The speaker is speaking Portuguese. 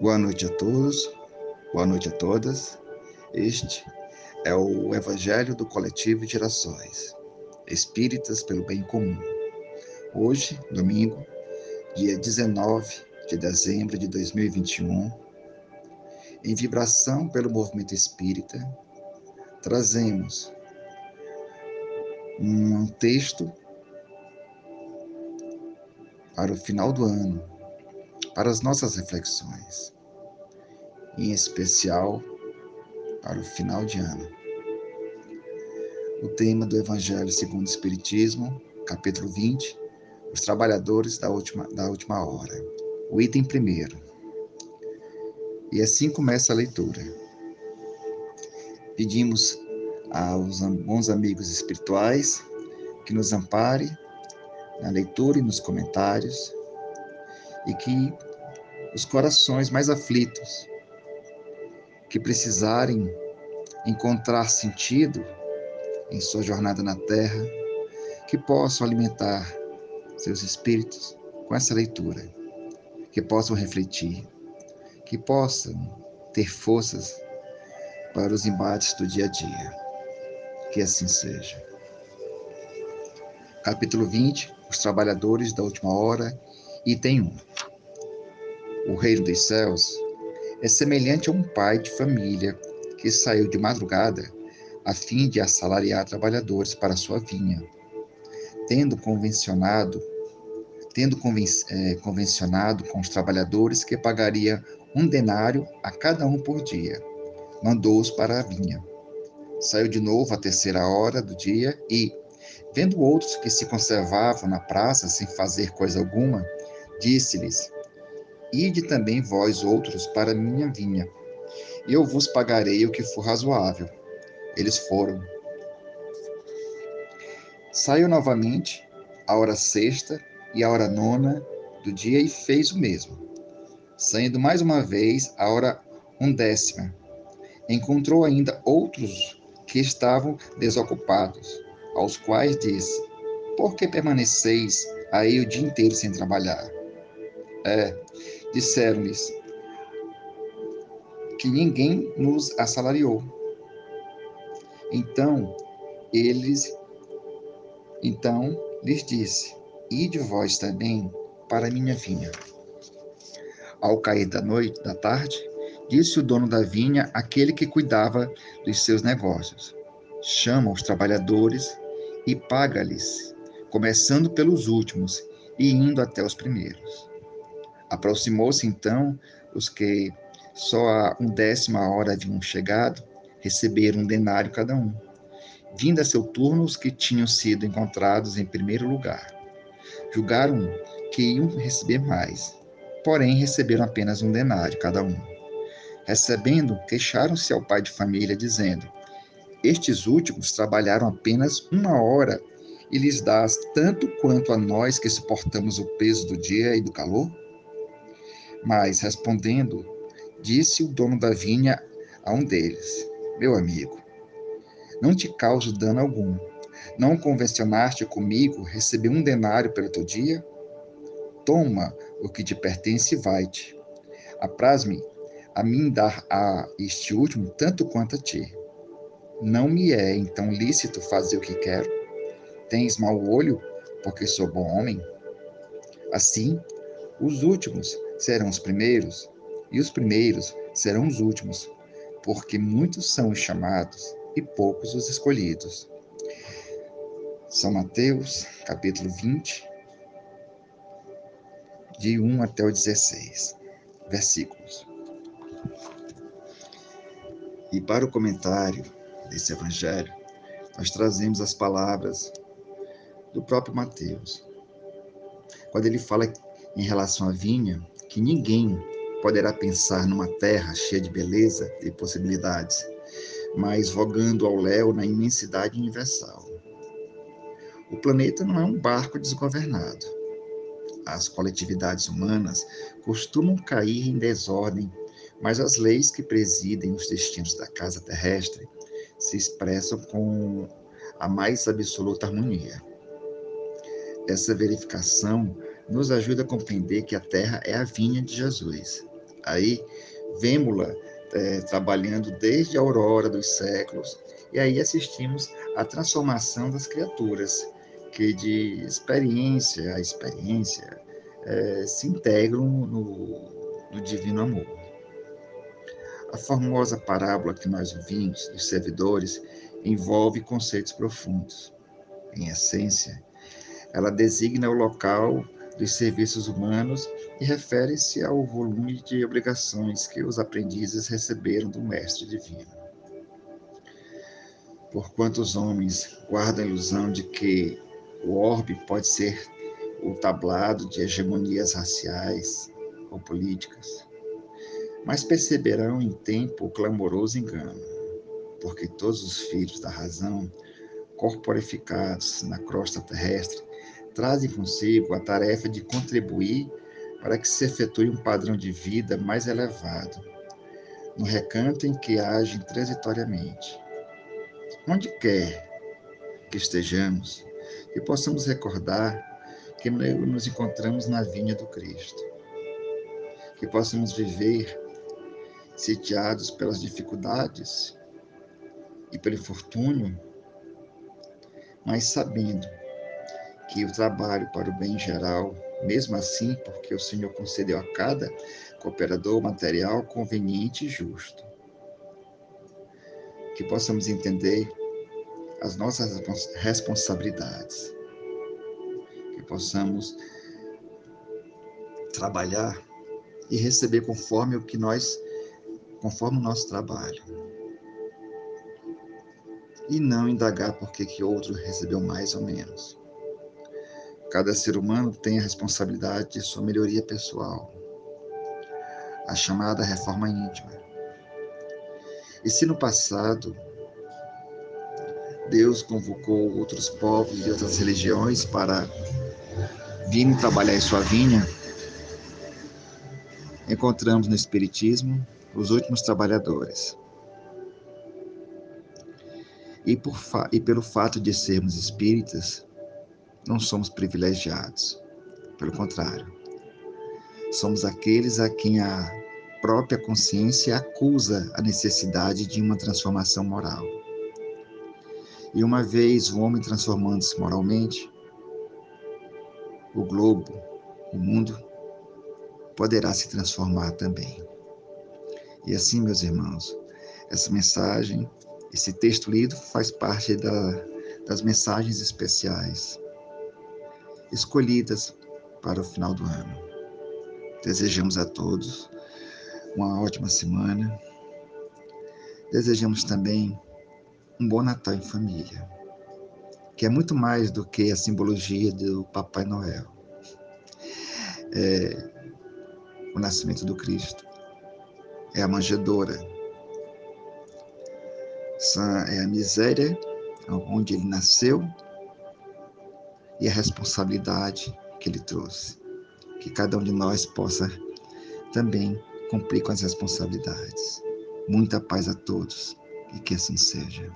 Boa noite a todos, boa noite a todas. Este é o Evangelho do Coletivo Gerações, Espíritas pelo Bem Comum. Hoje, domingo, dia 19 de dezembro de 2021, em vibração pelo movimento espírita, trazemos um texto para o final do ano, para as nossas reflexões, em especial para o final de ano. O tema do Evangelho segundo o Espiritismo, capítulo 20, os trabalhadores da última, da última hora. O item primeiro. E assim começa a leitura. Pedimos aos bons amigos espirituais que nos ampare na leitura e nos comentários e que os corações mais aflitos, que precisarem encontrar sentido em sua jornada na Terra, que possam alimentar seus espíritos com essa leitura, que possam refletir, que possam ter forças para os embates do dia a dia. Que assim seja. Capítulo 20: Os trabalhadores da última hora, item 1. O reino dos céus é semelhante a um pai de família que saiu de madrugada a fim de assalariar trabalhadores para sua vinha, tendo convencionado tendo conven é, convencionado com os trabalhadores que pagaria um denário a cada um por dia, mandou-os para a vinha. Saiu de novo à terceira hora do dia e, vendo outros que se conservavam na praça sem fazer coisa alguma, disse-lhes: Ide também vós outros para minha vinha, e eu vos pagarei o que for razoável. Eles foram. Saiu novamente, a hora sexta e a hora nona do dia, e fez o mesmo. Saindo mais uma vez, a hora undécima, encontrou ainda outros que estavam desocupados, aos quais disse: Por que permaneceis aí o dia inteiro sem trabalhar? É, disseram-lhes que ninguém nos assalariou. Então, eles então lhes disse: Ide vós também para minha vinha. Ao cair da noite, da tarde, disse o dono da vinha àquele que cuidava dos seus negócios: Chama os trabalhadores e paga-lhes, começando pelos últimos e indo até os primeiros. Aproximou-se então os que só a undécima hora haviam chegado, receberam um denário cada um. Vindo a seu turno os que tinham sido encontrados em primeiro lugar. Julgaram que iam receber mais, porém receberam apenas um denário cada um. Recebendo, queixaram-se ao pai de família, dizendo: Estes últimos trabalharam apenas uma hora e lhes dás tanto quanto a nós que suportamos o peso do dia e do calor? Mas, respondendo, disse o dono da vinha a um deles: Meu amigo, não te causo dano algum. Não convencionaste comigo receber um denário pelo teu dia? Toma o que te pertence e vai-te. Apraz-me a mim dar a este último tanto quanto a ti. Não me é então lícito fazer o que quero? Tens mau olho, porque sou bom homem? Assim, os últimos serão os primeiros, e os primeiros serão os últimos, porque muitos são os chamados e poucos os escolhidos. São Mateus, capítulo 20, de 1 até o 16, versículos. E para o comentário desse evangelho, nós trazemos as palavras do próprio Mateus. Quando ele fala em relação à vinha, que ninguém poderá pensar numa terra cheia de beleza e possibilidades, mas vogando ao léu na imensidade universal. O planeta não é um barco desgovernado. As coletividades humanas costumam cair em desordem, mas as leis que presidem os destinos da casa terrestre se expressam com a mais absoluta harmonia. Essa verificação nos ajuda a compreender que a terra é a vinha de Jesus, Aí, vemos-la é, trabalhando desde a aurora dos séculos, e aí assistimos à transformação das criaturas, que de experiência a experiência é, se integram no, no divino amor. A formosa parábola que nós ouvimos dos servidores envolve conceitos profundos. Em essência, ela designa o local dos serviços humanos e refere-se ao volume de obrigações que os aprendizes receberam do Mestre Divino. Porquanto os homens guardam a ilusão de que o orbe pode ser o tablado de hegemonias raciais ou políticas, mas perceberão em tempo o clamoroso engano, porque todos os filhos da razão, corporificados na crosta terrestre, trazem consigo a tarefa de contribuir para que se efetue um padrão de vida mais elevado, no recanto em que agem transitoriamente. Onde quer que estejamos, que possamos recordar que nos encontramos na vinha do Cristo, que possamos viver sitiados pelas dificuldades e pelo infortúnio, mas sabendo que o trabalho para o bem geral, mesmo assim, porque o Senhor concedeu a cada cooperador material conveniente e justo. Que possamos entender as nossas responsabilidades. Que possamos trabalhar e receber conforme o que nós, conforme o nosso trabalho. E não indagar por que, que outro recebeu mais ou menos. Cada ser humano tem a responsabilidade de sua melhoria pessoal, a chamada reforma íntima. E se no passado Deus convocou outros povos e outras religiões para virem trabalhar em sua vinha, encontramos no Espiritismo os últimos trabalhadores. E, por e pelo fato de sermos espíritas, não somos privilegiados. Pelo contrário, somos aqueles a quem a própria consciência acusa a necessidade de uma transformação moral. E uma vez o homem transformando-se moralmente, o globo, o mundo, poderá se transformar também. E assim, meus irmãos, essa mensagem, esse texto lido faz parte da, das mensagens especiais escolhidas para o final do ano. Desejamos a todos uma ótima semana. Desejamos também um bom Natal em família, que é muito mais do que a simbologia do Papai Noel. É o nascimento do Cristo, é a manjedoura, é a miséria onde ele nasceu e a responsabilidade que ele trouxe. Que cada um de nós possa também cumprir com as responsabilidades. Muita paz a todos e que assim seja.